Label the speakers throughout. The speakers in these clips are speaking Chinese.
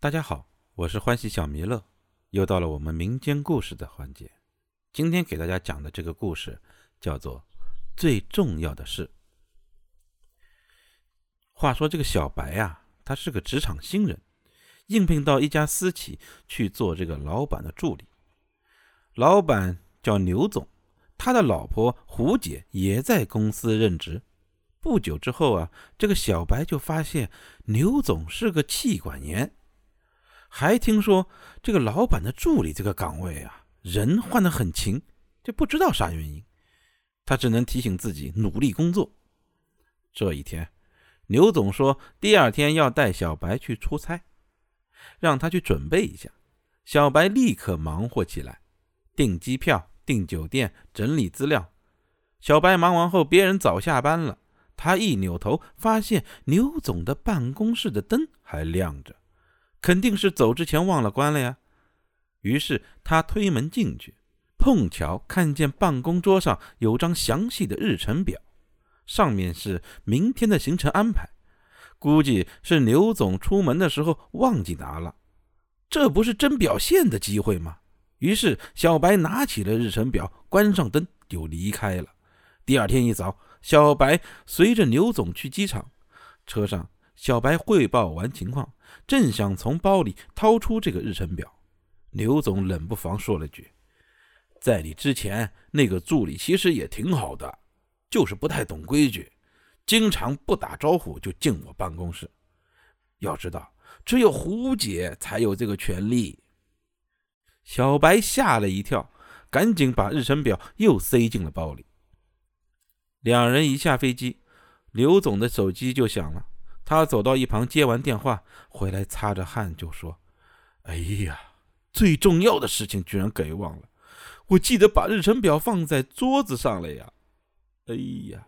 Speaker 1: 大家好，我是欢喜小弥勒，又到了我们民间故事的环节。今天给大家讲的这个故事叫做《最重要的事》。话说这个小白啊，他是个职场新人，应聘到一家私企去做这个老板的助理。老板叫牛总，他的老婆胡姐也在公司任职。不久之后啊，这个小白就发现牛总是个气管炎。还听说这个老板的助理这个岗位啊，人换得很勤，就不知道啥原因。他只能提醒自己努力工作。这一天，牛总说第二天要带小白去出差，让他去准备一下。小白立刻忙活起来，订机票、订酒店、整理资料。小白忙完后，别人早下班了，他一扭头，发现牛总的办公室的灯还亮着。肯定是走之前忘了关了呀。于是他推门进去，碰巧看见办公桌上有张详细的日程表，上面是明天的行程安排。估计是刘总出门的时候忘记拿了，这不是真表现的机会吗？于是小白拿起了日程表，关上灯就离开了。第二天一早，小白随着刘总去机场，车上。小白汇报完情况，正想从包里掏出这个日程表，刘总冷不防说了句：“在你之前，那个助理其实也挺好的，就是不太懂规矩，经常不打招呼就进我办公室。要知道，只有胡姐才有这个权利。”小白吓了一跳，赶紧把日程表又塞进了包里。两人一下飞机，刘总的手机就响了。他走到一旁接完电话回来，擦着汗就说：“哎呀，最重要的事情居然给忘了！我记得把日程表放在桌子上了呀！”哎呀，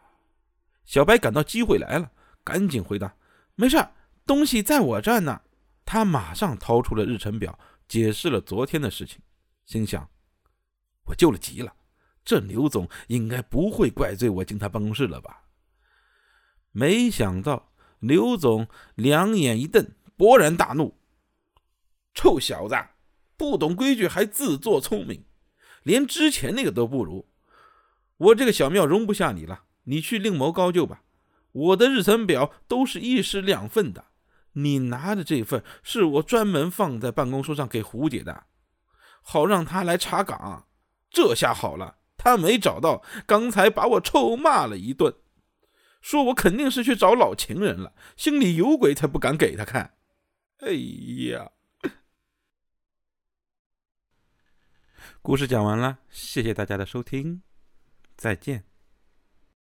Speaker 1: 小白感到机会来了，赶紧回答：“没事，东西在我这儿呢。”他马上掏出了日程表，解释了昨天的事情，心想：“我救了急了，这刘总应该不会怪罪我进他办公室了吧？”没想到。刘总两眼一瞪，勃然大怒：“臭小子，不懂规矩还自作聪明，连之前那个都不如。我这个小庙容不下你了，你去另谋高就吧。我的日程表都是一式两份的，你拿的这份是我专门放在办公桌上给胡姐的，好让她来查岗。这下好了，她没找到，刚才把我臭骂了一顿。”说我肯定是去找老情人了，心里有鬼才不敢给他看。哎呀，故事讲完了，谢谢大家的收听，再见。